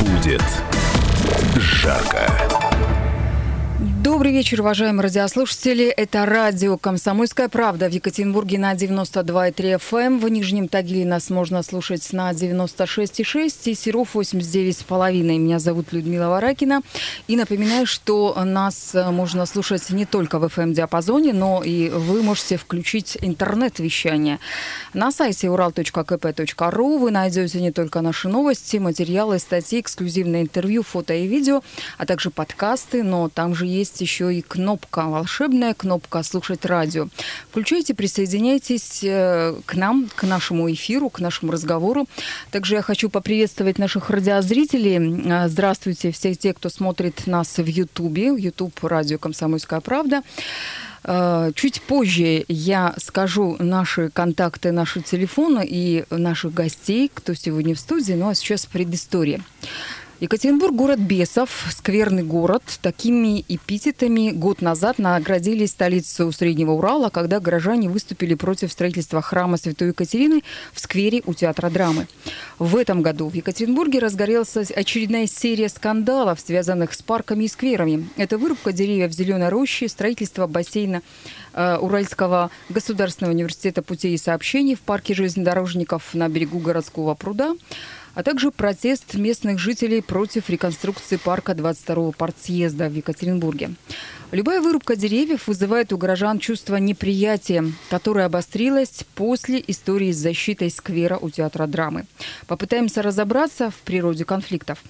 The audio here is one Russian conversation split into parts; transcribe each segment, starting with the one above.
Будет жарко. Добрый вечер, уважаемые радиослушатели. Это радио «Комсомольская правда» в Екатеринбурге на 92,3 FM. Эм. В Нижнем Тагиле нас можно слушать на 96,6 и Серов 89,5. Меня зовут Людмила Варакина. И напоминаю, что нас можно слушать не только в FM-диапазоне, эм но и вы можете включить интернет-вещание. На сайте ural.kp.ru вы найдете не только наши новости, материалы, статьи, эксклюзивное интервью, фото и видео, а также подкасты, но там же есть еще и кнопка, волшебная кнопка «Слушать радио». Включайте, присоединяйтесь э, к нам, к нашему эфиру, к нашему разговору. Также я хочу поприветствовать наших радиозрителей. Э, здравствуйте, все те, кто смотрит нас в Ютубе, Ютуб радио «Комсомольская правда». Э, чуть позже я скажу наши контакты, наши телефоны и наших гостей, кто сегодня в студии. Ну а сейчас предыстория. Екатеринбург – город бесов, скверный город. Такими эпитетами год назад наградили столицу Среднего Урала, когда горожане выступили против строительства храма Святой Екатерины в сквере у Театра драмы. В этом году в Екатеринбурге разгорелась очередная серия скандалов, связанных с парками и скверами. Это вырубка деревьев в зеленой роще, строительство бассейна э, Уральского государственного университета путей и сообщений в парке железнодорожников на берегу городского пруда – а также протест местных жителей против реконструкции парка 22-го партсъезда в Екатеринбурге. Любая вырубка деревьев вызывает у горожан чувство неприятия, которое обострилось после истории с защитой сквера у театра драмы. Попытаемся разобраться в природе конфликтов.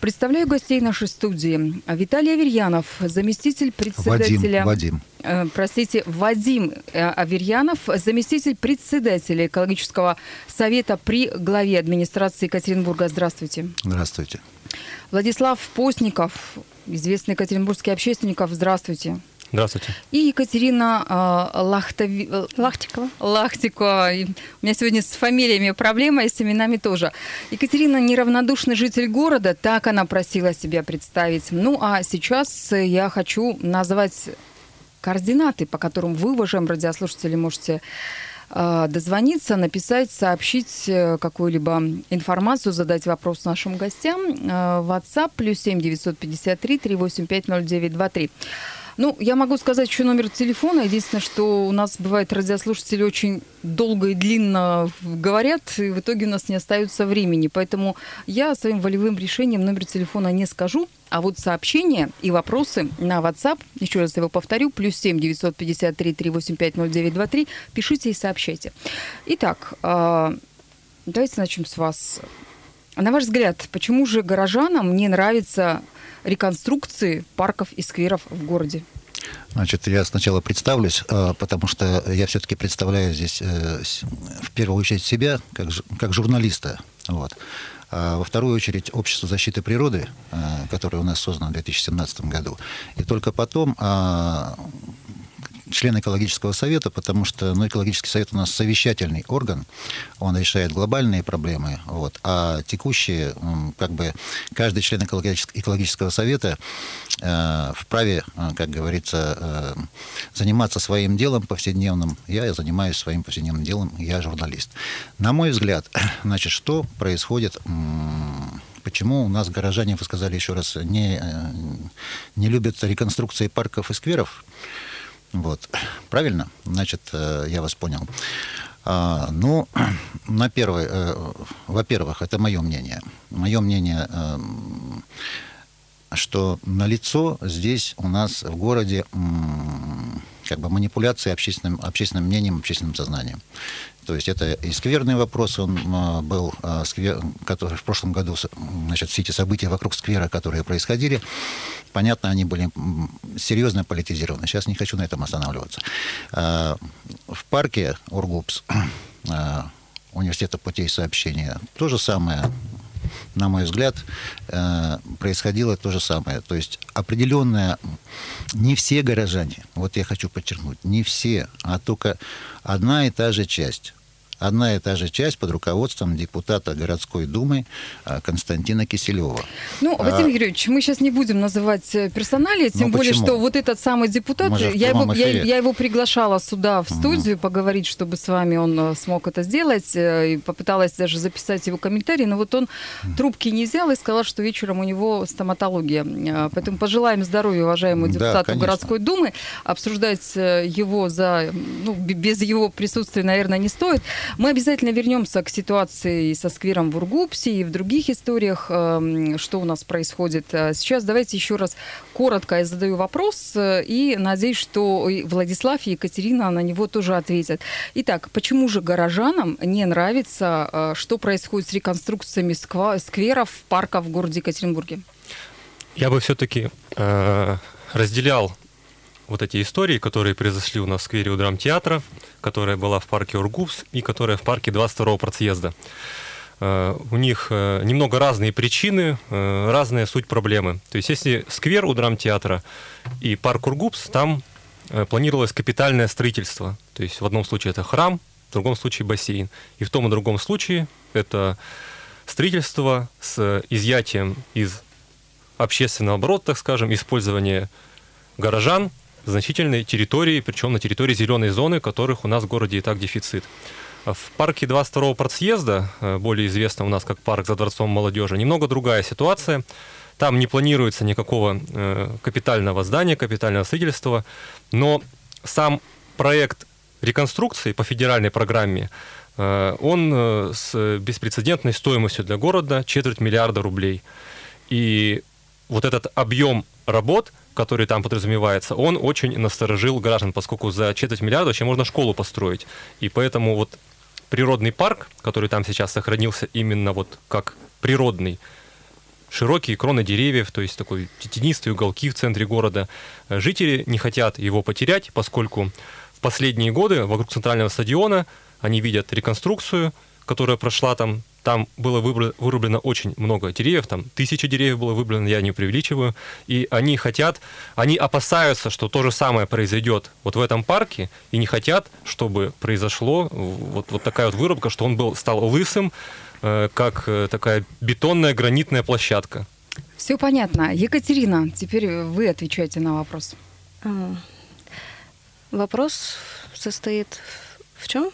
Представляю гостей нашей студии. Виталий Аверьянов, заместитель председателя... Вадим, Вадим. Э, простите, Вадим э, Аверьянов, заместитель председателя экологического совета при главе администрации Екатеринбурга. Здравствуйте. Здравствуйте. Владислав Постников, известный екатеринбургский общественников. Здравствуйте. Здравствуйте. И Екатерина э, Лахтови... Э, Лахтикова. Лахтикова. У меня сегодня с фамилиями проблема, и с именами тоже. Екатерина неравнодушный житель города, так она просила себя представить. Ну, а сейчас я хочу назвать координаты, по которым вы, уважаемые радиослушатели, можете э, дозвониться, написать, сообщить э, какую-либо информацию, задать вопрос нашим гостям. Э, WhatsApp плюс 7 953 385 0923. Ну, я могу сказать еще номер телефона. Единственное, что у нас бывает радиослушатели очень долго и длинно говорят, и в итоге у нас не остается времени. Поэтому я своим волевым решением номер телефона не скажу. А вот сообщения и вопросы на WhatsApp, еще раз его повторю, плюс 7 953 385 0923, пишите и сообщайте. Итак, а, давайте начнем с вас. На ваш взгляд, почему же горожанам не нравится реконструкции парков и скверов в городе? Значит, я сначала представлюсь, а, потому что я все-таки представляю здесь э, в первую очередь себя как, как журналиста. Вот. А во вторую очередь Общество защиты природы, э, которое у нас создано в 2017 году. И только потом а, член экологического совета, потому что ну, экологический совет у нас совещательный орган, он решает глобальные проблемы, вот, а текущие, как бы, каждый член экологического совета э, вправе, э, как говорится, э, заниматься своим делом повседневным. Я занимаюсь своим повседневным делом, я журналист. На мой взгляд, значит, что происходит почему у нас горожане, вы сказали еще раз, не, э, не любят реконструкции парков и скверов. Вот. Правильно? Значит, э, я вас понял. А, ну, на первое, э, во-первых, это мое мнение. Мое мнение, э, что на лицо здесь у нас в городе как бы манипуляции общественным, общественным мнением, общественным сознанием. То есть это и скверный вопрос, он а, был, а, сквер, который в прошлом году, значит, все эти события вокруг сквера, которые происходили, понятно, они были серьезно политизированы. Сейчас не хочу на этом останавливаться. А, в парке Ургупс университета путей сообщения то же самое на мой взгляд, происходило то же самое. То есть определенная, не все горожане, вот я хочу подчеркнуть, не все, а только одна и та же часть одна и та же часть под руководством депутата городской думы а, Константина Киселева. Ну, Вадим а... Юрьевич, мы сейчас не будем называть э, персонали, тем ну, более, что вот этот самый депутат, я его, я, я его приглашала сюда в студию угу. поговорить, чтобы с вами он э, смог это сделать, э, и попыталась даже записать его комментарий, но вот он трубки не взял и сказал, что вечером у него стоматология. Поэтому пожелаем здоровья уважаемому депутату да, городской думы. Обсуждать его за, ну, без его присутствия, наверное, не стоит. Мы обязательно вернемся к ситуации со сквером в Ургупсе и в других историях, эм, что у нас происходит. А сейчас давайте еще раз коротко я задаю вопрос э, и надеюсь, что Владислав и Екатерина на него тоже ответят. Итак, почему же горожанам не нравится, э, что происходит с реконструкциями скверов, парков в городе Екатеринбурге? Я бы все-таки э, разделял вот эти истории, которые произошли у нас в сквере у драмтеатра, которая была в парке Ургупс и которая в парке 22-го процъезда. Uh, у них uh, немного разные причины, uh, разная суть проблемы. То есть если сквер у драмтеатра и парк Ургупс, там планировалось капитальное строительство. То есть в одном случае это храм, в другом случае бассейн. И в том и другом случае это строительство с изъятием из общественного оборота, так скажем, использование горожан значительной территории, причем на территории зеленой зоны, которых у нас в городе и так дефицит. В парке 22-го партсъезда, э, более известно у нас как парк за Дворцом молодежи, немного другая ситуация. Там не планируется никакого э, капитального здания, капитального строительства, но сам проект реконструкции по федеральной программе, э, он с беспрецедентной стоимостью для города четверть миллиарда рублей. И вот этот объем работ – который там подразумевается, он очень насторожил граждан, поскольку за четверть миллиарда вообще можно школу построить. И поэтому вот природный парк, который там сейчас сохранился именно вот как природный, широкие кроны деревьев, то есть такой тенистые уголки в центре города. Жители не хотят его потерять, поскольку в последние годы вокруг центрального стадиона они видят реконструкцию, которая прошла там там было вырублено очень много деревьев, там тысячи деревьев было вырублено, я не преувеличиваю. И они хотят, они опасаются, что то же самое произойдет вот в этом парке, и не хотят, чтобы произошло вот, вот такая вот вырубка, что он был, стал лысым, э, как э, такая бетонная гранитная площадка. Все понятно. Екатерина, теперь вы отвечаете на вопрос. А, вопрос состоит в чем?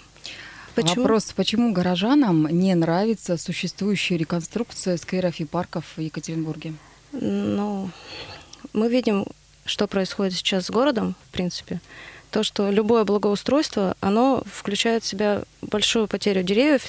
Почему? Вопрос, почему горожанам не нравится существующая реконструкция скверов и парков в Екатеринбурге? Ну, мы видим, что происходит сейчас с городом, в принципе. То, что любое благоустройство, оно включает в себя большую потерю деревьев,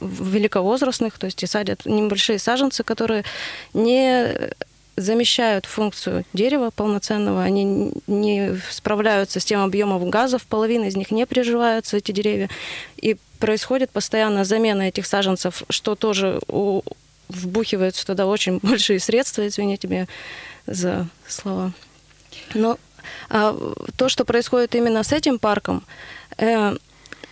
великовозрастных, то есть и садят небольшие саженцы, которые не замещают функцию дерева полноценного, они не справляются с тем объемом газов, половина из них не приживаются, эти деревья, и происходит постоянно замена этих саженцев, что тоже у, вбухиваются туда очень большие средства, извините меня за слова. Но а, то, что происходит именно с этим парком, э,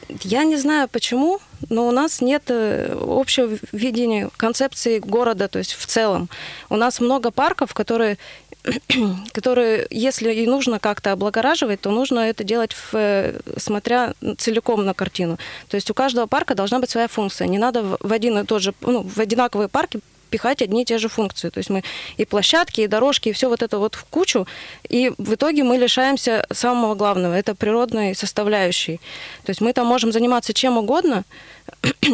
я не знаю почему, но у нас нет э, общего видения концепции города, то есть в целом. У нас много парков, которые которые, если и нужно как-то облагораживать, то нужно это делать, в, э, смотря целиком на картину. То есть у каждого парка должна быть своя функция. Не надо в один и тот же, ну, в одинаковые парки пихать одни и те же функции. То есть мы и площадки, и дорожки, и все вот это вот в кучу, и в итоге мы лишаемся самого главного, это природной составляющей. То есть мы там можем заниматься чем угодно,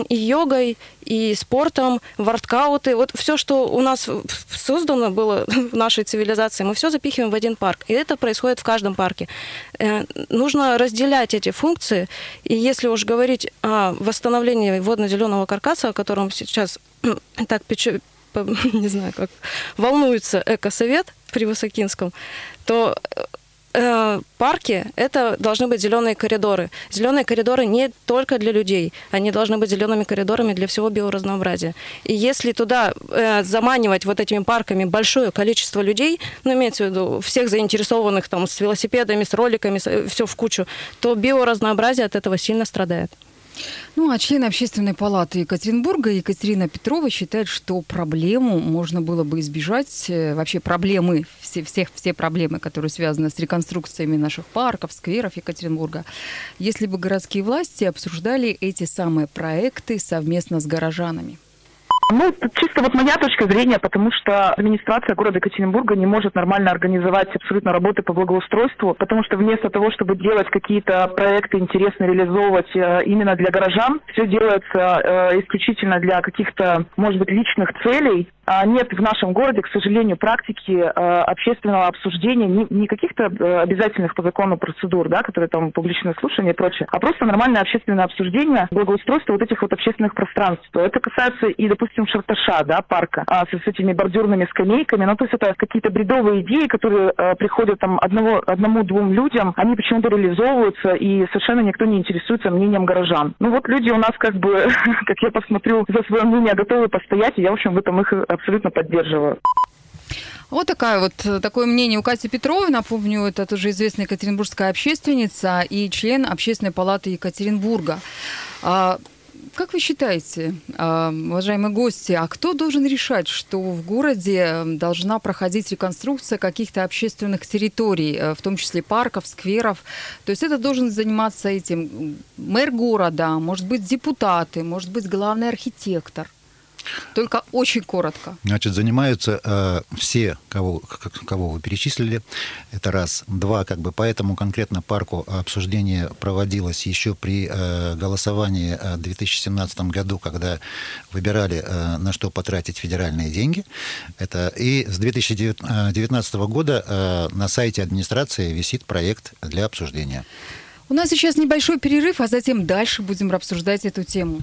и йогой, и спортом, воркауты, вот все, что у нас создано было в нашей цивилизации, мы все запихиваем в один парк. И это происходит в каждом парке. Э, нужно разделять эти функции. И если уж говорить о восстановлении водно-зеленого каркаса, о котором сейчас так не знаю, как волнуется экосовет при Высокинском, то э, парки это должны быть зеленые коридоры. Зеленые коридоры не только для людей, они должны быть зелеными коридорами для всего биоразнообразия. И если туда э, заманивать вот этими парками большое количество людей, ну имеется в виду всех заинтересованных там с велосипедами, с роликами, все в кучу, то биоразнообразие от этого сильно страдает. Ну, а член общественной палаты Екатеринбурга Екатерина Петрова считает, что проблему можно было бы избежать, э, вообще проблемы, все, всех, все проблемы, которые связаны с реконструкциями наших парков, скверов Екатеринбурга, если бы городские власти обсуждали эти самые проекты совместно с горожанами. Ну, чисто вот моя точка зрения, потому что администрация города Екатеринбурга не может нормально организовать абсолютно работы по благоустройству, потому что вместо того, чтобы делать какие-то проекты интересно реализовывать э, именно для горожан, все делается э, исключительно для каких-то, может быть, личных целей. А нет в нашем городе, к сожалению, практики э, общественного обсуждения, не, каких-то э, обязательных по закону процедур, да, которые там публичные слушания и прочее, а просто нормальное общественное обсуждение благоустройства вот этих вот общественных пространств. Это касается и, допустим, Шарташа, да, парка, а, с, с этими бордюрными скамейками. Ну, то есть это какие-то бредовые идеи, которые а, приходят там одного, одному-двум людям, они почему-то реализовываются, и совершенно никто не интересуется мнением горожан. Ну, вот люди у нас как бы, как я посмотрю, за свое мнение готовы постоять, и я, в общем, в этом их абсолютно поддерживаю. Вот такая вот, такое мнение у Кати Петровой. Напомню, это тоже известная екатеринбургская общественница и член Общественной палаты Екатеринбурга. А, как вы считаете, а, уважаемые гости, а кто должен решать, что в городе должна проходить реконструкция каких-то общественных территорий, э, в том числе парков, скверов? То есть это должен заниматься этим мэр города, может быть, депутаты, может быть, главный архитектор. Только очень коротко. Значит, занимаются э, все, кого, кого вы перечислили. Это раз. Два, как бы по этому конкретно парку обсуждение проводилось еще при э, голосовании э, в 2017 году, когда выбирали, э, на что потратить федеральные деньги. Это, и с 2019 года э, на сайте администрации висит проект для обсуждения. У нас сейчас небольшой перерыв, а затем дальше будем обсуждать эту тему.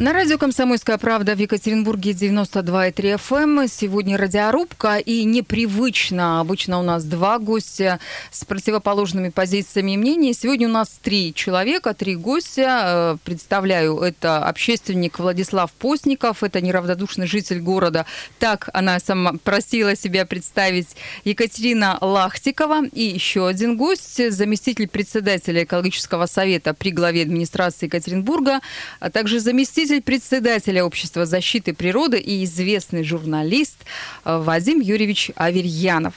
На радио «Комсомольская правда» в Екатеринбурге 92,3 FM. Эм. Сегодня радиорубка и непривычно. Обычно у нас два гостя с противоположными позициями и мнениями. Сегодня у нас три человека, три гостя. Э, представляю, это общественник Владислав Постников, это неравнодушный житель города. Так она сама просила себя представить. Екатерина Лахтикова и еще один гость, заместитель председателя экологического совета при главе администрации Екатеринбурга, а также заместитель заместитель председателя Общества защиты природы и известный журналист э, Вадим Юрьевич Аверьянов.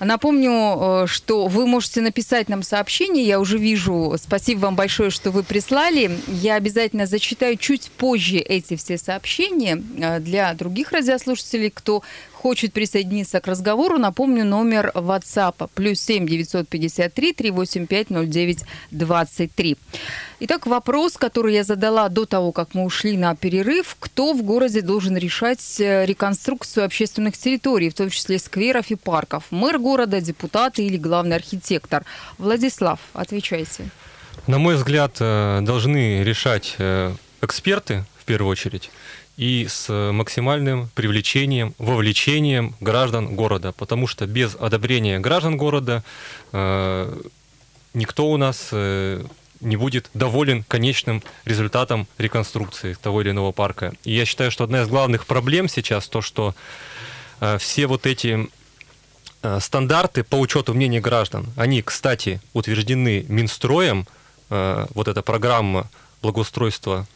Напомню, э, что вы можете написать нам сообщение. Я уже вижу. Спасибо вам большое, что вы прислали. Я обязательно зачитаю чуть позже эти все сообщения э, для других радиослушателей, кто хочет присоединиться к разговору, напомню номер WhatsApp плюс 7 953 385 09 23. Итак, вопрос, который я задала до того, как мы ушли на перерыв. Кто в городе должен решать э, реконструкцию общественных территорий, в том числе скверов и парков? Мэр города, депутаты или главный архитектор? Владислав, отвечайте. На мой взгляд, э, должны решать э, эксперты в первую очередь и с максимальным привлечением, вовлечением граждан города, потому что без одобрения граждан города э, никто у нас э, не будет доволен конечным результатом реконструкции того или иного парка. И я считаю, что одна из главных проблем сейчас то, что э, все вот эти э, стандарты по учету мнений граждан, они, кстати, утверждены Минстроем, э, вот эта программа благоустройства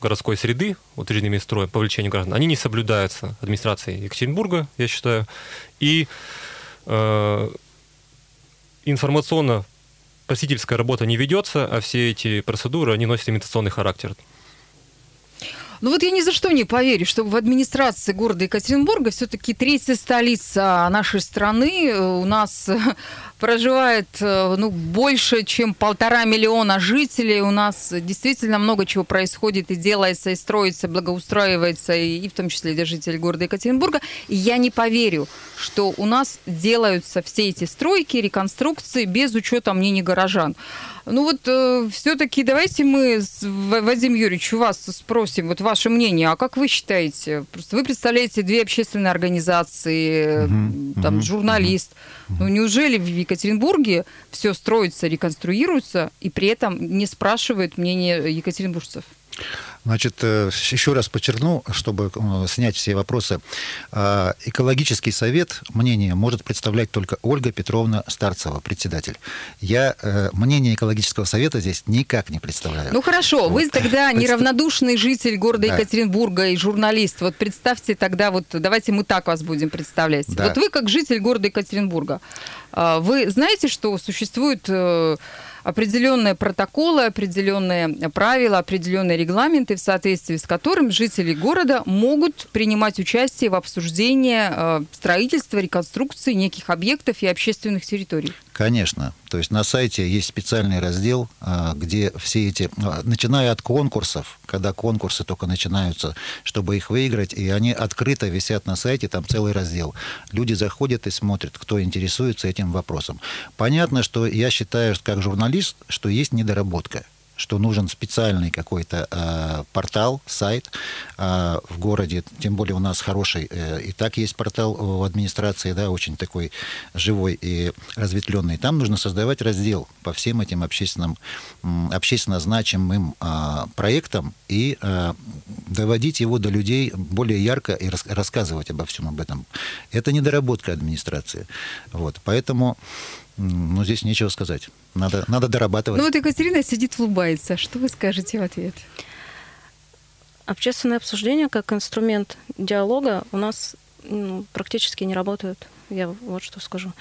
городской среды, утвержденными строем по привлечению граждан, они не соблюдаются администрацией Екатеринбурга, я считаю. И э, информационно просительская работа не ведется, а все эти процедуры, они носят имитационный характер. Ну вот я ни за что не поверю, что в администрации города Екатеринбурга все-таки третья столица нашей страны. У нас проживает э, ну, больше, чем полтора миллиона жителей. У нас действительно много чего происходит и делается, и строится, благоустраивается, и, и в том числе для жителей города Екатеринбурга. И я не поверю, что у нас делаются все эти стройки, реконструкции без учета мнений горожан. Ну вот э, все-таки давайте мы, Вадим Юрьевич, у вас спросим. Вот ваше мнение, а как вы считаете? Просто вы представляете две общественные организации, угу, там угу, журналист. Угу. Ну неужели в Екатеринбурге все строится, реконструируется, и при этом не спрашивают мнение екатеринбуржцев? Значит, э, еще раз подчеркну, чтобы э, снять все вопросы. А, экологический совет мнение может представлять только Ольга Петровна Старцева, председатель. Я э, мнение экологического совета здесь никак не представляю. Ну хорошо, вот. вы тогда неравнодушный житель города да. Екатеринбурга и журналист. Вот представьте тогда, вот давайте мы так вас будем представлять. Да. Вот вы как житель города Екатеринбурга, а, вы знаете, что существует определенные протоколы, определенные правила, определенные регламенты, в соответствии с которым жители города могут принимать участие в обсуждении э, строительства, реконструкции неких объектов и общественных территорий. Конечно. То есть на сайте есть специальный раздел, э, где все эти, э, начиная от конкурсов, когда конкурсы только начинаются, чтобы их выиграть, и они открыто висят на сайте, там целый раздел. Люди заходят и смотрят, кто интересуется этим вопросом. Понятно, что я считаю, как журналист, что есть недоработка что нужен специальный какой-то э, портал, сайт э, в городе, тем более у нас хороший, э, и так есть портал в администрации, да, очень такой живой и разветвленный. Там нужно создавать раздел по всем этим общественным, общественно значимым э, проектам и э, доводить его до людей более ярко и рас, рассказывать обо всем об этом. Это недоработка администрации. Вот, поэтому ну, здесь нечего сказать. Надо, надо дорабатывать. Ну вот Екатерина сидит, улыбается. Что вы скажете в ответ? Общественное обсуждение как инструмент диалога у нас ну, практически не работают. Я вот что скажу.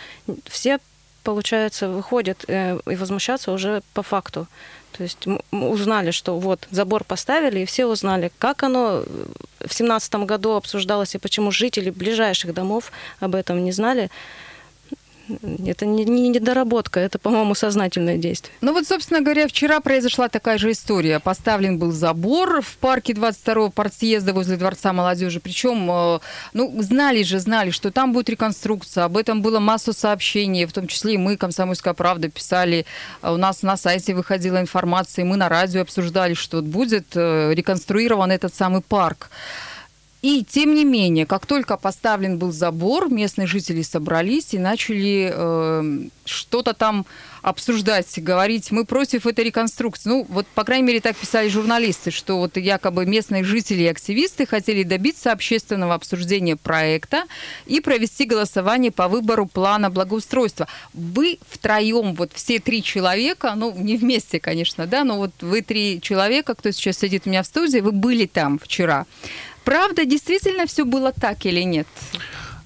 Все, получается, выходят э, и возмущаться уже по факту. То есть мы узнали, что вот забор поставили, и все узнали, как оно в семнадцатом году обсуждалось, и почему жители ближайших домов об этом не знали. Это не, не недоработка, это, по-моему, сознательное действие. Ну вот, собственно говоря, вчера произошла такая же история. Поставлен был забор в парке 22-го партсъезда возле Дворца молодежи. Причем, э, ну, знали же, знали, что там будет реконструкция. Об этом было массу сообщений, в том числе и мы, «Комсомольская правда», писали. У нас на сайте выходила информация, мы на радио обсуждали, что будет э, реконструирован этот самый парк. И тем не менее, как только поставлен был забор, местные жители собрались и начали э, что-то там обсуждать, говорить, мы против этой реконструкции. Ну, вот, по крайней мере, так писали журналисты, что вот якобы местные жители и активисты хотели добиться общественного обсуждения проекта и провести голосование по выбору плана благоустройства. Вы втроем, вот все три человека, ну, не вместе, конечно, да, но вот вы три человека, кто сейчас сидит у меня в студии, вы были там вчера. Правда, действительно все было так или нет?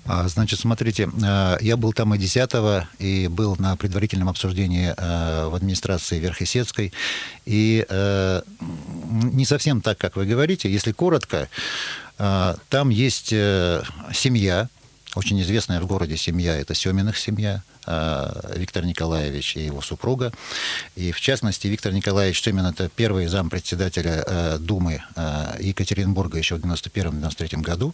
А, значит, смотрите, э, я был там и 10 и был на предварительном обсуждении э, в администрации Верхесецкой. И э, не совсем так, как вы говорите. Если коротко, там есть семья, очень известная в городе семья, это Семиных семья. Э, Виктор Николаевич и его супруга. И в частности, Виктор Николаевич Тюмин это первый зам председателя э, Думы э, Екатеринбурга еще в 91-93 году.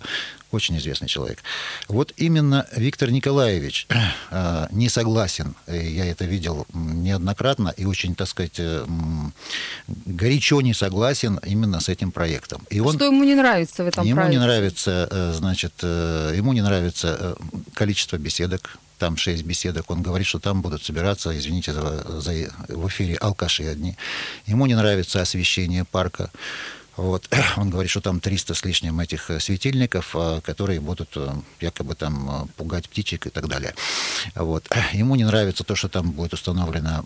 Очень известный человек. Вот именно Виктор Николаевич не согласен, я это видел неоднократно, и очень, так сказать, горячо не согласен именно с этим проектом. И он, Что ему не нравится в этом ему проекте? Ему не нравится, значит, ему не нравится количество беседок, там шесть беседок, он говорит, что там будут собираться, извините за, за в эфире, алкаши одни. Ему не нравится освещение парка. Вот. Он говорит, что там 300 с лишним этих э, светильников, э, которые будут э, якобы там пугать птичек и так далее. Вот. Ему не нравится то, что там будет установлено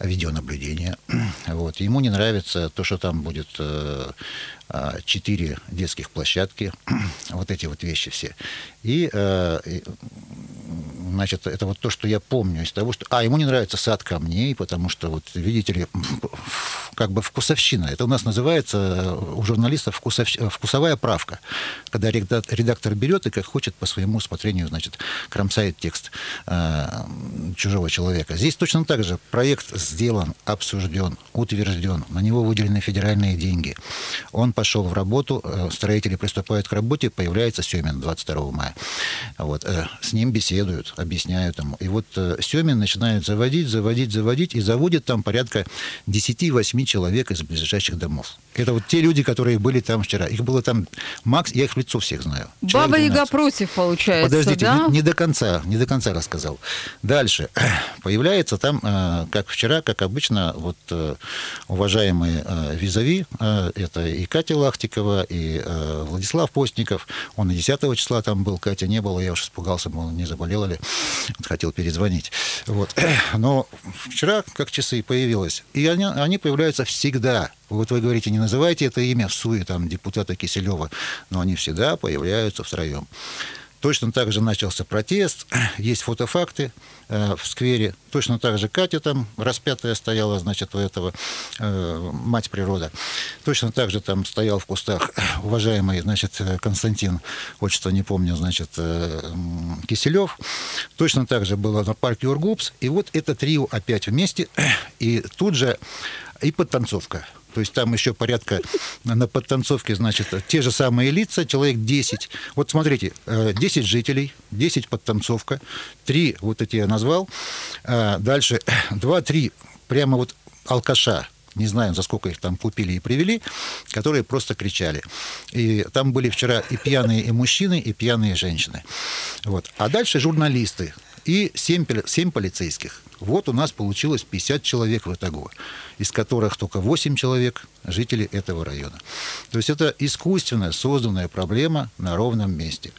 видеонаблюдение. Вот. Ему не нравится то, что там будет четыре детских площадки, вот эти вот вещи все. И, значит, это вот то, что я помню из того, что... А, ему не нравится сад камней, потому что, вот, видите ли, как бы вкусовщина. Это у нас называется у журналистов вкусов... вкусовая правка. Когда редактор берет и как хочет по своему усмотрению, значит, кромсает текст э, чужого человека. Здесь точно так же проект сделан, обсужден, утвержден, на него выделены федеральные деньги. Он пошел в работу, э, строители приступают к работе, появляется Семин 22 мая. Вот, э, с ним беседуют, объясняю там. И вот э, Семин начинает заводить, заводить, заводить, и заводит там порядка 10-8 человек из ближайших домов. Это вот те люди, которые были там вчера. Их было там макс, я их в лицо всех знаю. Баба Яга 12. против, получается, Подождите, да? не, не до конца, не до конца рассказал. Дальше. Появляется там, э, как вчера, как обычно, вот э, уважаемые э, визави, э, это и Катя Лахтикова, и э, Владислав Постников, он и 10 числа там был, Катя не было, я уж испугался, мол, не заболела ли, хотел перезвонить. Вот. Но вчера, как часы, появилась, и они, они появляются всегда. Вот вы говорите, не называйте это имя в суе, там, депутата Киселева, но они всегда появляются втроем. Точно так же начался протест, есть фотофакты э, в сквере. Точно так же Катя там распятая стояла, значит, у этого э, мать природа. Точно так же там стоял в кустах уважаемый, значит, э, Константин, отчество не помню, значит, Киселев. Точно так же было на парке Ургупс. И вот это трио опять вместе. И тут же и подтанцовка. То есть там еще порядка на подтанцовке, значит, те же самые лица, человек 10. Вот смотрите, э, 10 жителей, 10 подтанцовка, 3 вот эти я назвал, А дальше 2-3 прямо вот алкаша, не знаю, за сколько их там купили и привели, которые просто кричали. И там были вчера и пьяные и мужчины, и пьяные женщины. Вот. А дальше журналисты и 7, 7 полицейских. Вот у нас получилось 50 человек в итогу, из которых только 8 человек жители этого района. То есть это искусственно созданная проблема на ровном месте.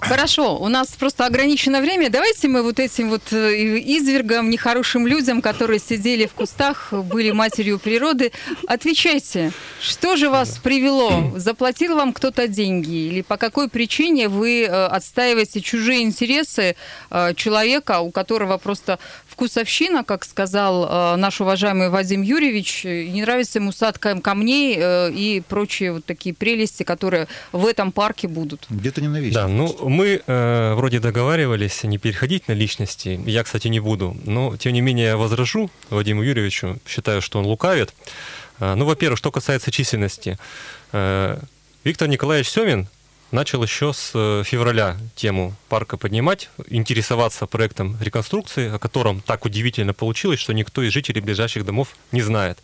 Хорошо, у нас просто ограничено время. Давайте мы вот этим вот э, извергам, нехорошим людям, которые сидели в кустах, были матерью природы, отвечайте, что же вас привело? Заплатил вам кто-то деньги? Или по какой причине вы э, отстаиваете чужие интересы э, человека, у которого просто вкусовщина, как сказал э, наш уважаемый Вадим Юрьевич, не нравится ему сад кам- камней э, и прочие вот такие прелести, которые в этом парке будут? Где-то ненавидишь. Да, ну мы э, вроде договаривались не переходить на личности. Я, кстати, не буду. Но, тем не менее, я возражу Вадиму Юрьевичу. Считаю, что он лукавит. Э, ну, во-первых, что касается численности. Э, Виктор Николаевич Семин начал еще с э, февраля тему парка поднимать, интересоваться проектом реконструкции, о котором так удивительно получилось, что никто из жителей ближайших домов не знает.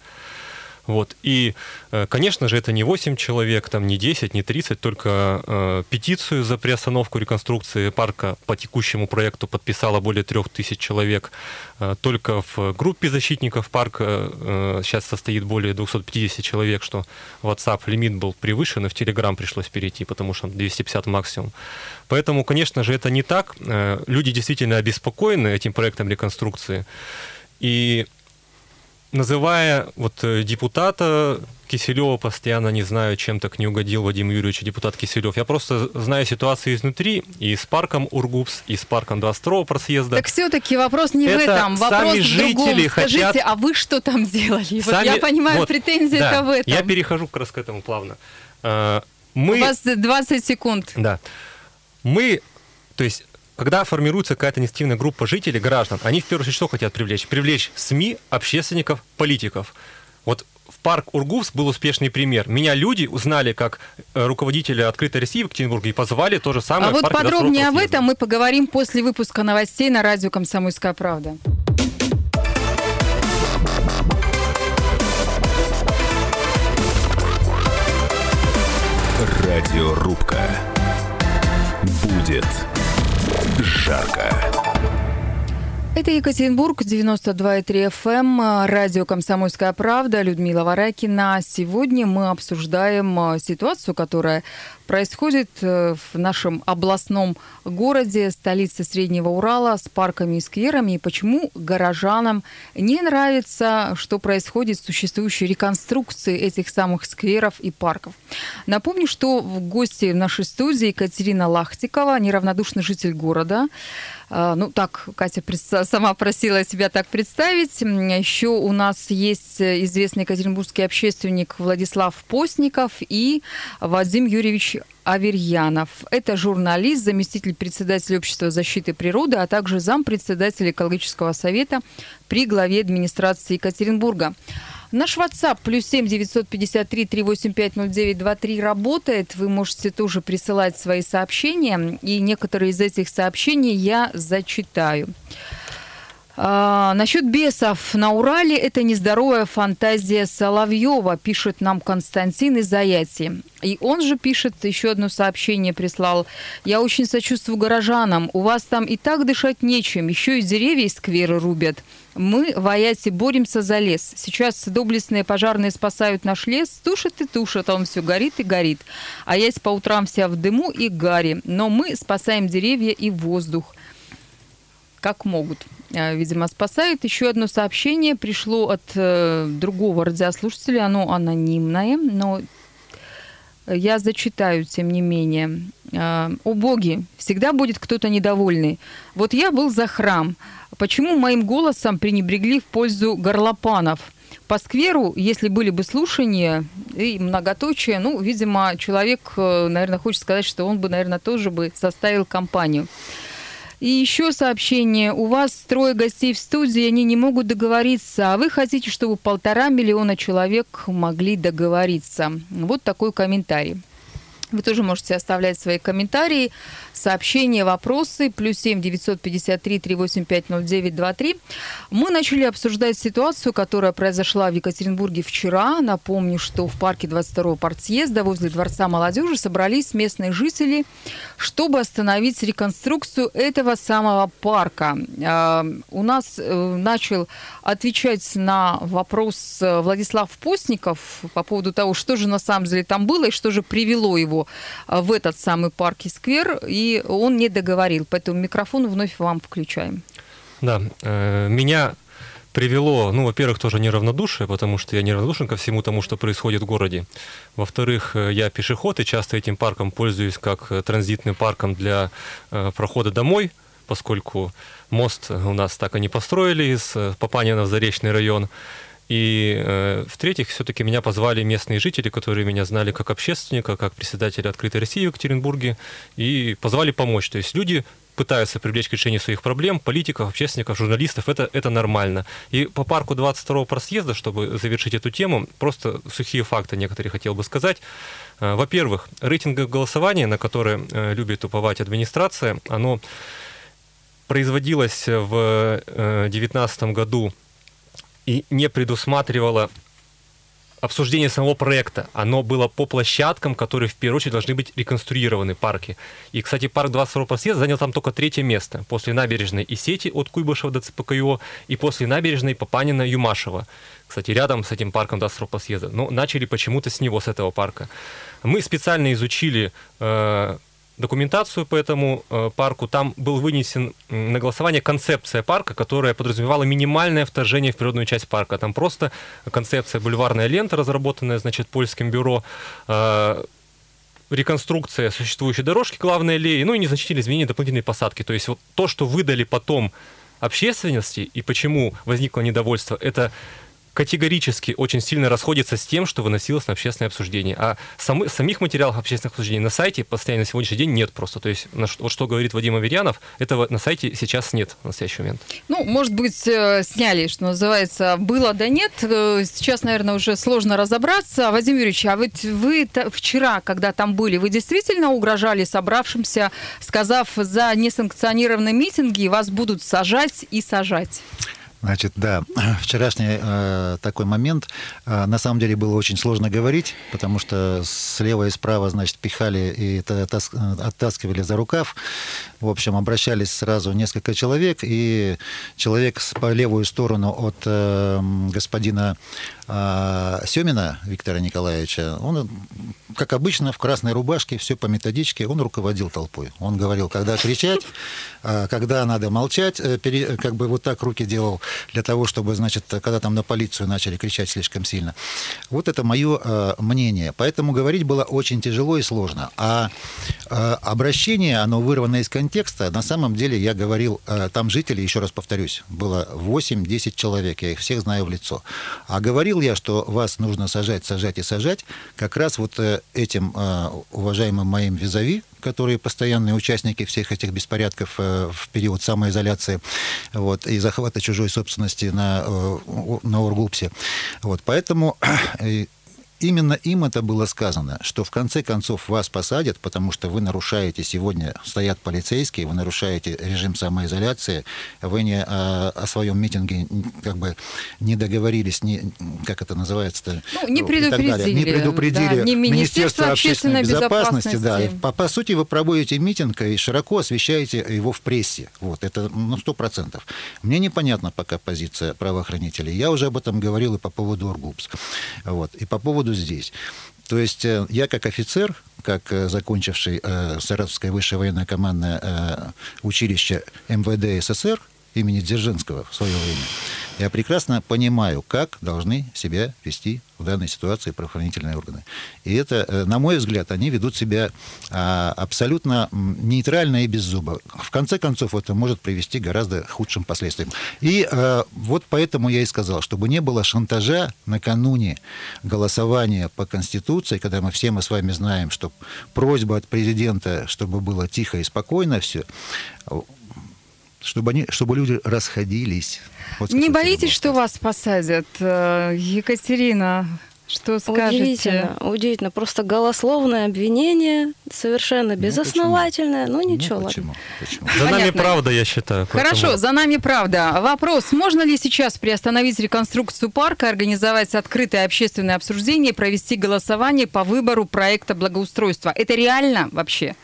Вот. И, э, конечно же, это не 8 человек, там, не 10, не 30, только э, петицию за приостановку реконструкции парка по текущему проекту подписало более 3000 человек. Э, только в группе защитников парка э, сейчас состоит более 250 человек, что WhatsApp лимит был превышен, и в Telegram пришлось перейти, потому что 250 максимум. Поэтому, конечно же, это не так. Э, Люди действительно обеспокоены этим проектом реконструкции. И называя вот э, депутата Киселева постоянно не знаю, чем так не угодил Вадим Юрьевич, депутат Киселев. Я просто знаю ситуацию изнутри, и с парком Ургупс, и с парком 22 просъезда. Так все-таки вопрос не в Это этом, вопрос сами в другом. жители Скажите, хотят- а вы что там делали? Вот Сами- я понимаю, вот, претензия да, это в этом. Я перехожу как раз к этому плавно. Э, У Мы, вас 20 секунд. да, мы, то есть когда формируется какая-то инициативная группа жителей, граждан, они в первую очередь что хотят привлечь? Привлечь СМИ, общественников, политиков. Вот в парк Ургувс был успешный пример. Меня люди узнали как э, руководителя открытой России в Екатеринбурге и позвали то же самое А вот подробнее об 22 этом мы поговорим после выпуска новостей на радио «Комсомольская правда». Радиорубка. Будет жарко. Это Екатеринбург, 92,3 FM, э, радио «Комсомольская правда», Людмила Варакина. Сегодня мы обсуждаем э, ситуацию, которая происходит э, в нашем областном городе, столице Среднего Урала, с парками и скверами, и почему горожанам не нравится, что происходит с существующей реконструкцией этих самых скверов и парков. Напомню, что в гости в нашей студии Екатерина Лахтикова, неравнодушный житель города, а, Ну, так, Катя сама просила себя так представить. Еще у нас есть э, известный екатеринбургский общественник Владислав Постников и Вадим Юрьевич Аверьянов. Это журналист, заместитель председателя Общества защиты природы, а также зампредседателя экологического совета при главе администрации Екатеринбурга. Наш WhatsApp плюс 7 953 385 0923 работает. Вы можете тоже присылать свои сообщения, и некоторые из этих сообщений я зачитаю. А, насчет бесов на Урале это нездоровая фантазия Соловьева, пишет нам Константин из Заяти. И он же пишет, еще одно сообщение прислал. Я очень сочувствую горожанам. У вас там и так дышать нечем. Еще и деревья и скверы рубят. Мы в Аяте боремся за лес. Сейчас доблестные пожарные спасают наш лес. Тушат и тушат, а он все горит и горит. А ясь по утрам вся в дыму и гаре. Но мы спасаем деревья и воздух как могут. А, видимо, спасают. Еще одно сообщение пришло от э, другого радиослушателя. Оно анонимное, но я зачитаю, тем не менее. А, «О боги, всегда будет кто-то недовольный. Вот я был за храм. Почему моим голосом пренебрегли в пользу горлопанов?» По скверу, если были бы слушания и многоточие, ну, видимо, человек, э, наверное, хочет сказать, что он бы, наверное, тоже бы составил компанию. И еще сообщение. У вас трое гостей в студии, они не могут договориться, а вы хотите, чтобы полтора миллиона человек могли договориться. Вот такой комментарий. Вы тоже можете оставлять свои комментарии, сообщения, вопросы. Плюс 7 953 385 0923. Мы начали обсуждать ситуацию, которая произошла в Екатеринбурге вчера. Напомню, что в парке 22-го партсъезда возле Дворца молодежи собрались местные жители, чтобы остановить реконструкцию этого самого парка. А, у нас э, начал отвечать на вопрос э, Владислав Постников по поводу того, что же на самом деле там было и что же привело его Э, в этот самый парк и сквер, и он не договорил. Поэтому микрофон вновь вам включаем. Да, э, меня привело, ну, во-первых, тоже неравнодушие, потому что я неравнодушен ко всему тому, что происходит в городе. Во-вторых, э, я пешеход и часто этим парком пользуюсь как транзитным парком для прохода домой, поскольку мост у нас так и не построили из Папанина в Заречный район. И э, в-третьих, все-таки меня позвали местные жители, которые меня знали как общественника, как председателя Открытой России в Екатеринбурге, и позвали помочь. То есть люди пытаются привлечь к решению своих проблем, политиков, общественников, журналистов, это, это нормально. И по парку 22-го просъезда, чтобы завершить эту тему, просто сухие факты некоторые хотел бы сказать. Э, во-первых, рейтинговое голосование, на которое э, любит уповать администрация, оно производилось в 2019 э, году и не предусматривало обсуждение самого проекта. Оно было по площадкам, которые в первую очередь должны быть реконструированы парки. И, кстати, парк 22 просъезда занял там только третье место. После набережной и сети от Куйбышева до ЦПКИО и после набережной Папанина Юмашева. Кстати, рядом с этим парком 22 просъезда. Но начали почему-то с него, с этого парка. Мы специально изучили э, документацию по этому э, парку. Там был вынесен на голосование концепция парка, которая подразумевала минимальное вторжение в природную часть парка. Там просто концепция бульварная лента, разработанная, значит, польским бюро, э, реконструкция существующей дорожки главной аллеи, ну и незначительные изменения дополнительной посадки. То есть вот то, что выдали потом общественности и почему возникло недовольство, это категорически очень сильно расходится с тем, что выносилось на общественное обсуждение. А самы, самих материалов общественных обсуждений на сайте постоянно на сегодняшний день нет просто. То есть, вот что говорит Вадим Аверьянов, этого на сайте сейчас нет в настоящий момент. Ну, может быть, э, сняли, что называется, было да нет. Э, сейчас, наверное, уже сложно разобраться. Вадим Юрьевич, а ведь вы вчера, когда там были, вы действительно угрожали собравшимся, сказав за несанкционированные митинги, вас будут сажать и сажать? Значит, да, вчерашний э, такой момент, э, на самом деле было очень сложно говорить, потому что слева и справа, значит, пихали и тас, оттаскивали за рукав. В общем, обращались сразу несколько человек, и человек по левую сторону от э, господина э, Семина Виктора Николаевича, он, как обычно, в красной рубашке, все по методичке, он руководил толпой. Он говорил, когда кричать, э, когда надо молчать, э, пере, как бы вот так руки делал для того, чтобы, значит, когда там на полицию начали кричать слишком сильно. Вот это мое э, мнение. Поэтому говорить было очень тяжело и сложно. А э, обращение, оно вырвано из контекста. На самом деле я говорил, э, там жители, еще раз повторюсь, было 8-10 человек, я их всех знаю в лицо. А говорил я, что вас нужно сажать, сажать и сажать, как раз вот э, этим э, уважаемым моим визави, которые постоянные участники всех этих беспорядков э, в период самоизоляции вот, и захвата чужой собственности на, э, на Ургупсе. Вот, поэтому именно им это было сказано, что в конце концов вас посадят, потому что вы нарушаете сегодня, стоят полицейские, вы нарушаете режим самоизоляции, вы не о, о своем митинге как бы не договорились, не, как это называется-то? Ну, не предупредили. Не предупредили да, не Министерство общественной, безопасности. безопасности. Да, по, по сути, вы проводите митинг и широко освещаете его в прессе. Вот, это ну, сто процентов. Мне непонятна пока позиция правоохранителей. Я уже об этом говорил и по поводу Ургупс. Вот, и по поводу здесь. То есть э, я как офицер, как э, закончивший э, Саратовское высшее военное командное э, училище МВД СССР имени Дзержинского в свое время, я прекрасно понимаю, как должны себя вести в данной ситуации правоохранительные органы. И это, э, на мой взгляд, они ведут себя а, абсолютно нейтрально и без зуба. В конце концов, это может привести к гораздо худшим последствиям. И а, вот поэтому я и сказал, чтобы не было шантажа накануне голосования по Конституции, когда мы все мы с вами знаем, что просьба от президента, чтобы было тихо и спокойно все, чтобы, они, чтобы люди расходились. Вот Не боитесь, что вас посадят, э, Екатерина? Что скажете? Удивительно, удивительно. Просто голословное обвинение, совершенно ну, безосновательное. Ну, ну ничего, ну, почему? почему? За нами правда, я считаю. Поэтому... Хорошо, за нами правда. Вопрос, можно ли сейчас приостановить реконструкцию парка, организовать открытое общественное обсуждение, провести голосование по выбору проекта благоустройства? Это реально вообще?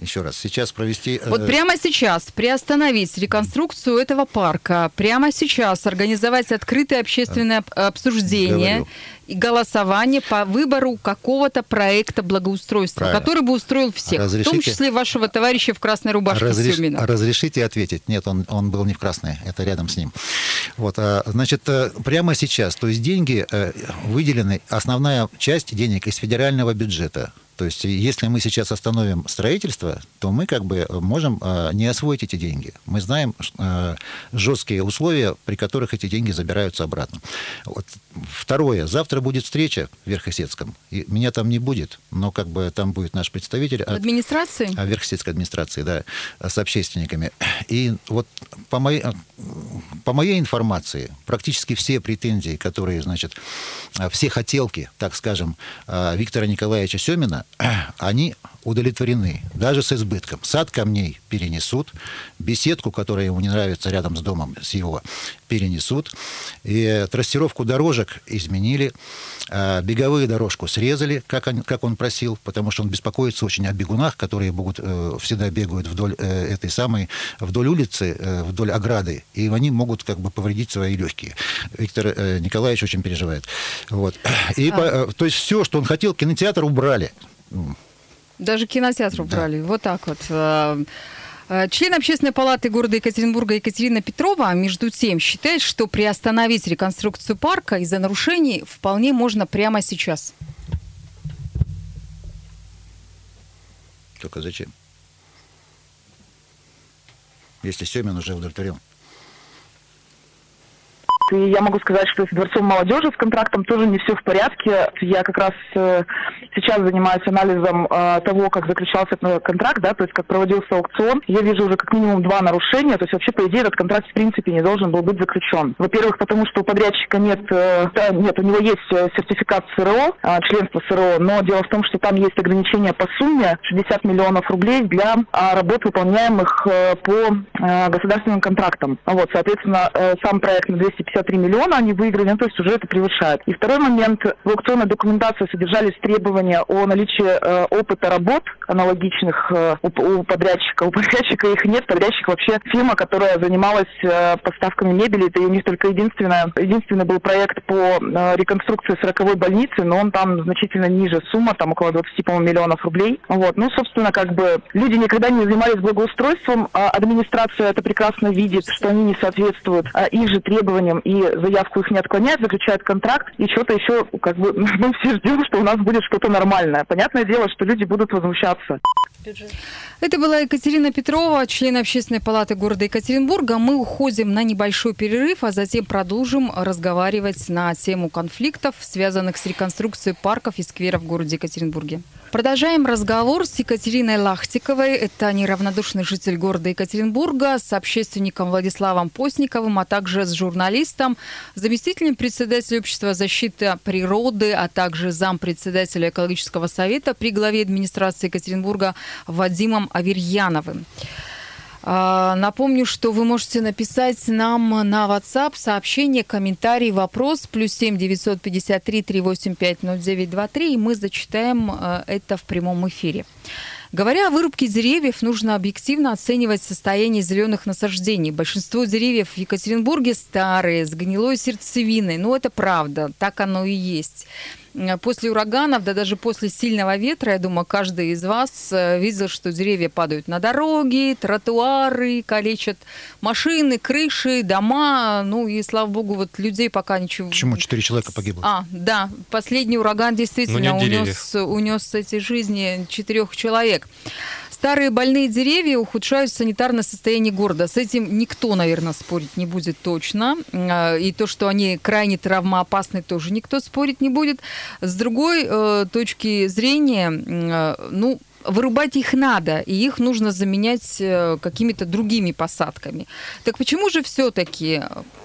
Еще раз, сейчас провести... Вот э, прямо сейчас приостановить реконструкцию этого парка, прямо сейчас организовать открытое общественное обсуждение Говорю. и голосование по выбору какого-то проекта благоустройства, Правильно. который бы устроил всех, Разрешите... в том числе вашего товарища в красной рубашке Разреш... Сюмина. Разрешите ответить? Нет, он, он был не в красной, это рядом с ним. Вот, а, значит, э, прямо сейчас, то есть деньги э, выделены, основная часть денег из федерального бюджета – то есть, если мы сейчас остановим строительство, то мы как бы можем э, не освоить эти деньги. Мы знаем э, жесткие условия, при которых эти деньги забираются обратно. Вот. Второе. Завтра будет встреча в Верхосецком. И меня там не будет, но как бы там будет наш представитель. В администрации? От Верхосецкой администрации, да, с общественниками. И вот по моей, по моей информации, практически все претензии, которые, значит, все хотелки, так скажем, э, Виктора Николаевича Семина, они удовлетворены, даже с избытком. Сад камней перенесут, беседку, которая ему не нравится рядом с домом, с его, перенесут, и трассировку дорожек изменили, а беговые дорожку срезали, как он, как он просил, потому что он беспокоится очень о бегунах, которые будут, э, всегда бегают вдоль э, этой самой, вдоль улицы, э, вдоль ограды, и они могут как бы повредить свои легкие. Виктор Николаевич очень переживает. Вот. И, а... То есть все, что он хотел, кинотеатр убрали. Даже кинотеатр убрали. Да. Вот так вот. Э, член Общественной палаты города Екатеринбурга Екатерина Петрова, между тем, считает, что приостановить реконструкцию парка из-за нарушений вполне можно прямо сейчас. Только зачем? Если Семин уже удовлетворен. И я могу сказать, что с Дворцом молодежи с контрактом тоже не все в порядке. Я как раз э, сейчас занимаюсь анализом э, того, как заключался этот контракт, да, то есть как проводился аукцион. Я вижу уже как минимум два нарушения. То есть вообще, по идее, этот контракт в принципе не должен был быть заключен. Во-первых, потому что у подрядчика нет, э, нет, у него есть сертификат СРО, э, членство СРО, но дело в том, что там есть ограничения по сумме 60 миллионов рублей для э, работ, выполняемых по государственным контрактам. Вот, соответственно, сам проект на 250 53 миллиона они выиграли, ну, то есть уже это превышает. И второй момент, в аукционной документации содержались требования о наличии э, опыта работ аналогичных э, у, у подрядчика. У подрядчика их нет, подрядчик вообще фирма, которая занималась э, поставками мебели, это у них только единственное, единственный был проект по э, реконструкции 40-й больницы, но он там значительно ниже сумма, там около 20, по миллионов рублей. Вот. Ну, собственно, как бы люди никогда не занимались благоустройством, а администрация это прекрасно видит, что они не соответствуют а, их же требованиям и заявку их не отклоняют, заключают контракт, и что-то еще, как бы, мы все ждем, что у нас будет что-то нормальное. Понятное дело, что люди будут возмущаться. Это была Екатерина Петрова, член Общественной палаты города Екатеринбурга. Мы уходим на небольшой перерыв, а затем продолжим разговаривать на тему конфликтов, связанных с реконструкцией парков и скверов в городе Екатеринбурге. Продолжаем разговор с Екатериной Лахтиковой. Это неравнодушный житель города Екатеринбурга, с общественником Владиславом Постниковым, а также с журналистом, заместителем председателя Общества защиты природы, а также зампредседателя экологического совета при главе администрации Екатеринбурга Вадимом Аверьяновым. А, напомню, что вы можете написать нам на WhatsApp сообщение, комментарий, вопрос, плюс 7 953 385 0923, и мы зачитаем э, это в прямом эфире. Говоря о вырубке деревьев, нужно объективно оценивать состояние зеленых насаждений. Большинство деревьев в Екатеринбурге старые, с гнилой сердцевиной. Ну, это правда, так оно и есть. После ураганов, да даже после сильного ветра, я думаю, каждый из вас э, видел, что деревья падают на дороги, тротуары, калечат машины, крыши, дома. Ну и, слава богу, вот людей пока ничего... Почему? Четыре человека погибло. А, да, последний ураган действительно унес, унес эти жизни четырех человек. Старые больные деревья ухудшают санитарное состояние города. С этим никто, наверное, спорить не будет точно. А, и то, что они крайне травмоопасны, тоже никто спорить не будет. С другой э, точки зрения, э, ну, вырубать их надо, и их нужно заменять э, какими-то другими посадками. Так почему же все-таки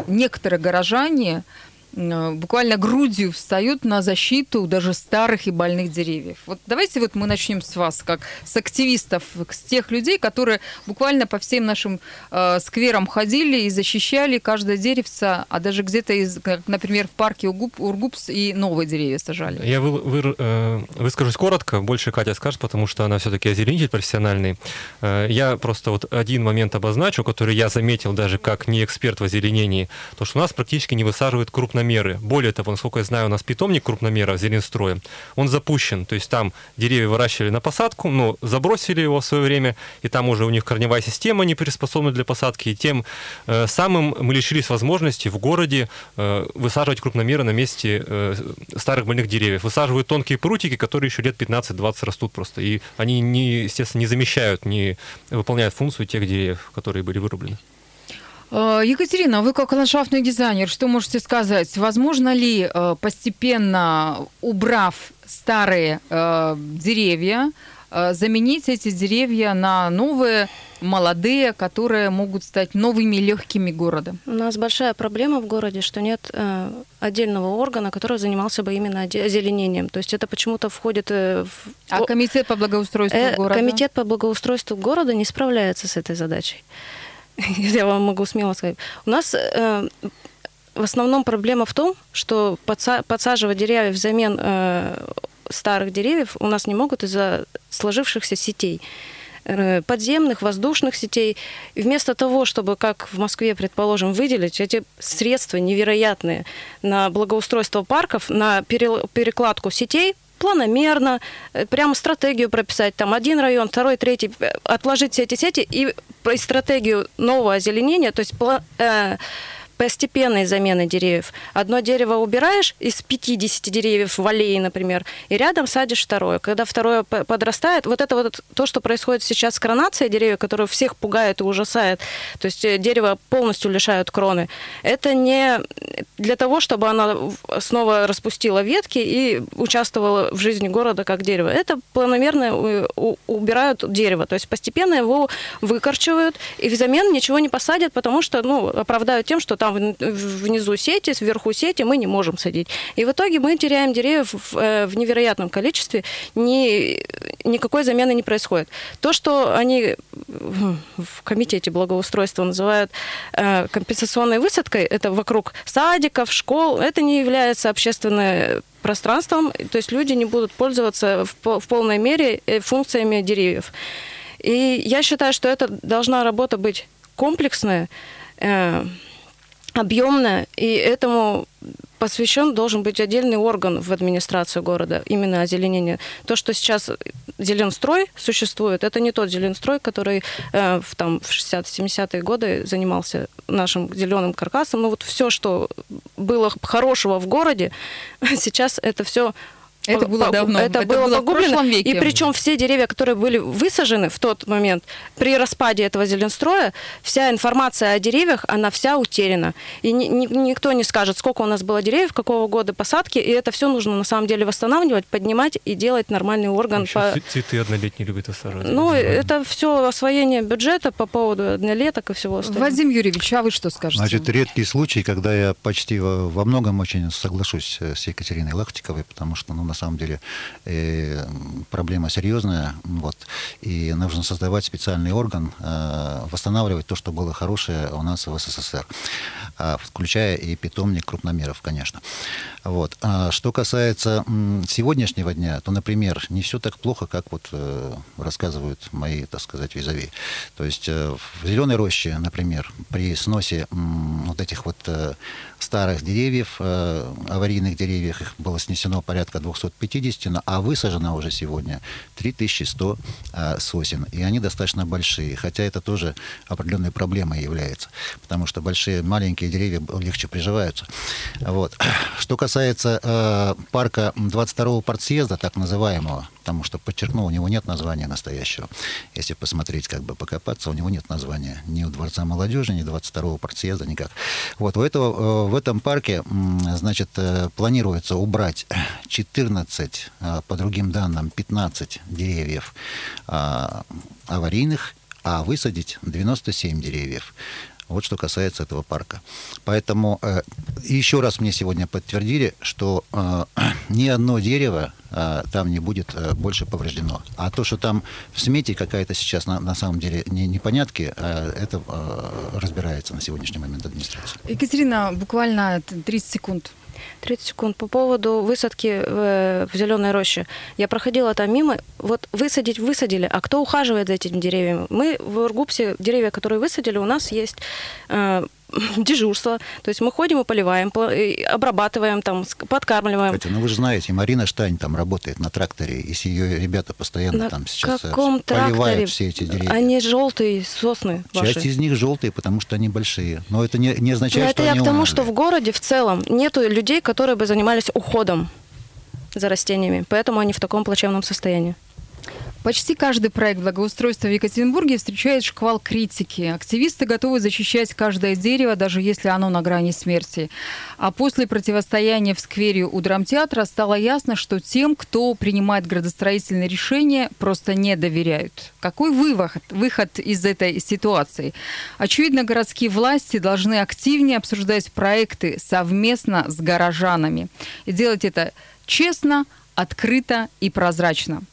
некоторые горожане Э, буквально грудью встают на защиту даже старых и больных деревьев. Вот давайте вот мы начнем с вас, как с активистов, с тех людей, которые буквально по всем нашим э, скверам ходили и защищали каждое деревце, а даже где-то, из, например, в парке Ургуп, Ургупс и новые деревья сажали. Я вы, вы, э, выскажусь коротко, больше Катя скажет, потому что она все-таки озеленитель профессиональный. Э, я просто вот один момент обозначу, который я заметил даже как не эксперт в озеленении, то, что у нас практически не высаживают крупно крупномеры. Более того, насколько я знаю, у нас питомник крупномера Зеленстроя, он запущен, то есть там деревья выращивали на посадку, но забросили его в свое время, и там уже у них корневая система не приспособлена для посадки, и тем э, самым мы лишились возможности в городе э, высаживать крупномеры на месте э, старых больных деревьев. Высаживают тонкие прутики, которые еще лет 15-20 растут просто, и они, не, естественно, не замещают, не выполняют функцию тех деревьев, которые были вырублены. Э, Екатерина, вы как ландшафтный дизайнер, что можете сказать? Возможно ли э, постепенно, убрав старые э, деревья, заменить эти деревья на новые, молодые, которые могут стать новыми легкими города? У нас большая проблема в городе, что нет отдельного органа, который занимался бы именно озеленением. То есть это почему-то входит в... А комитет по благоустройству города? Комитет по благоустройству города не справляется с этой задачей. я вам могу смело сказать. У нас э, в основном проблема в том, что подсаживать деревья взамен э, старых деревьев у нас не могут из-за сложившихся сетей э, подземных, воздушных сетей. И вместо того, чтобы, как в Москве, предположим, выделить эти средства невероятные на благоустройство парков, на перекладку сетей, планомерно, э, прямо стратегию прописать, там один район, второй, третий, э, отложить все эти сети и стратегию нового озеленения, то есть э, постепенной замены деревьев. Одно дерево убираешь из 50 деревьев в аллее, например, и рядом садишь второе. Когда второе подрастает, вот это вот то, что происходит сейчас с коронацией деревьев, которое всех пугает и ужасает, то есть э, дерево полностью лишают кроны, это не для того, чтобы оно снова распустило ветки и участвовало в жизни города как дерево. Это планомерно э, убирают дерево, то есть постепенно его выкорчивают и взамен ничего не посадят, потому что ну, оправдают тем, что там там внизу сети, сверху сети мы не можем садить. И в итоге мы теряем деревьев в, э, в невероятном количестве, ни, никакой замены не происходит. То, что они в комитете благоустройства называют э, компенсационной высадкой, это вокруг садиков, школ, это не является общественным пространством, то есть люди не будут пользоваться в полной мере э, функциями деревьев. И я считаю, что это должна работа быть комплексная, объемная, и этому посвящен должен быть отдельный орган в администрацию города, именно озеленение. То, что сейчас Зеленстрой существует, это не тот Зеленстрой, который э, в, там, в 60-70-е годы занимался нашим зеленым каркасом. Но вот все, что было хорошего в городе, сейчас это все Это было давно. Это, Это было, было в погублено. прошлом веке. И причем все деревья, которые были высажены в тот момент, при распаде этого зеленстроя, вся информация о деревьях, она вся утеряна. И ни- ни- никто не скажет, сколько у нас было деревьев, какого года посадки. И это все нужно на самом деле восстанавливать, поднимать и делать нормальный орган. Еще по- цветы однолетние любят высаживать. Ну, это все освоение бюджета по поводу однолеток и всего остального. Вадим Юрьевич, а вы что скажете? Значит, редкий случай, когда я почти во, во многом очень соглашусь э, с Екатериной Лахтиковой, потому что, ну, на самом деле, э, проблема серьезная, вот, и нужно создавать специальный орган, э, восстанавливать то, что было хорошее у нас в СССР, а, включая и питомник крупномеров, конечно. Вот. А что касается м, сегодняшнего дня, то, например, не все так плохо, как вот э, рассказывают мои, так сказать, визави. То есть э, в зеленой роще, например, при сносе м, вот этих вот э, старых деревьев, э, аварийных деревьев, их было снесено порядка 250, но- а высажено уже сегодня 3100 э, сосен. И они достаточно большие, хотя это тоже определенной проблемой является, потому что большие, маленькие деревья легче приживаются. Вот. Что касается э, парка 22-го партсъезда, так называемого, потому что, подчеркну, у него нет названия настоящего. Если посмотреть, как бы покопаться, у него нет названия ни у Дворца молодежи, ни 22-го партсъезда, никак. Вот, у этого, э, в этом парке, значит, э, планируется убрать 14, э, по другим данным, 15 деревьев а, аварийных, а высадить 97 деревьев. Вот что касается этого парка. Поэтому э, еще раз мне сегодня подтвердили, что э, ни одно дерево э, там не будет э, больше повреждено. А то, что там в смете какая-то сейчас на, на самом деле не, непонятки, э, это э, разбирается на сегодняшний момент администрация. Екатерина, буквально т- 30 секунд. 30 секунд. По поводу высадки в, в зеленой роще. Я проходила там мимо. Вот высадить высадили, а кто ухаживает за этими деревьями? Мы в Ургупсе, деревья, которые высадили, у нас есть э, дежурство. То есть мы ходим и поливаем, обрабатываем, там, подкармливаем. Катя, ну вы же знаете, Марина Штань там работает на тракторе, и ее ребята постоянно На там сейчас э, каком тракторе? поливают все эти деревья. Они желтые сосны ваши. Часть из них желтые, потому что они большие. Но это не, не Но означает, это что я они к тому, умерли. что в городе в целом нету людей, которые бы занимались уходом за растениями. Поэтому они в таком плачевном состоянии. Почти каждый проект благоустройства в Екатеринбурге встречает шквал критики. Активисты готовы защищать каждое дерево, даже если оно на грани смерти. А после противостояния в сквере у драмтеатра стало ясно, что тем, кто принимает градостроительные решения, просто не доверяют. Какой вывод, выход из этой ситуации? Очевидно, городские власти должны активнее обсуждать проекты совместно с горожанами. И делать это честно, открыто и прозрачно.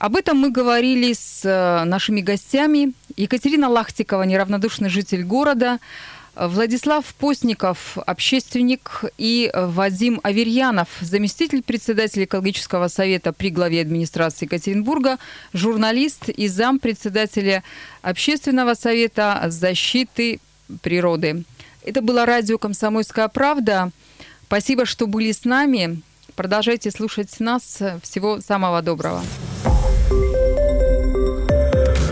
Об этом мы говорили с э, нашими гостями. Екатерина Лахтикова, неравнодушный житель города, Владислав Постников, общественник, и Вадим Аверьянов, заместитель председателя экологического совета при главе администрации Екатеринбурга, журналист и зам председателя общественного совета защиты природы. Это было радио «Комсомольская правда». Спасибо, что были с нами. Продолжайте слушать нас. Всего самого доброго.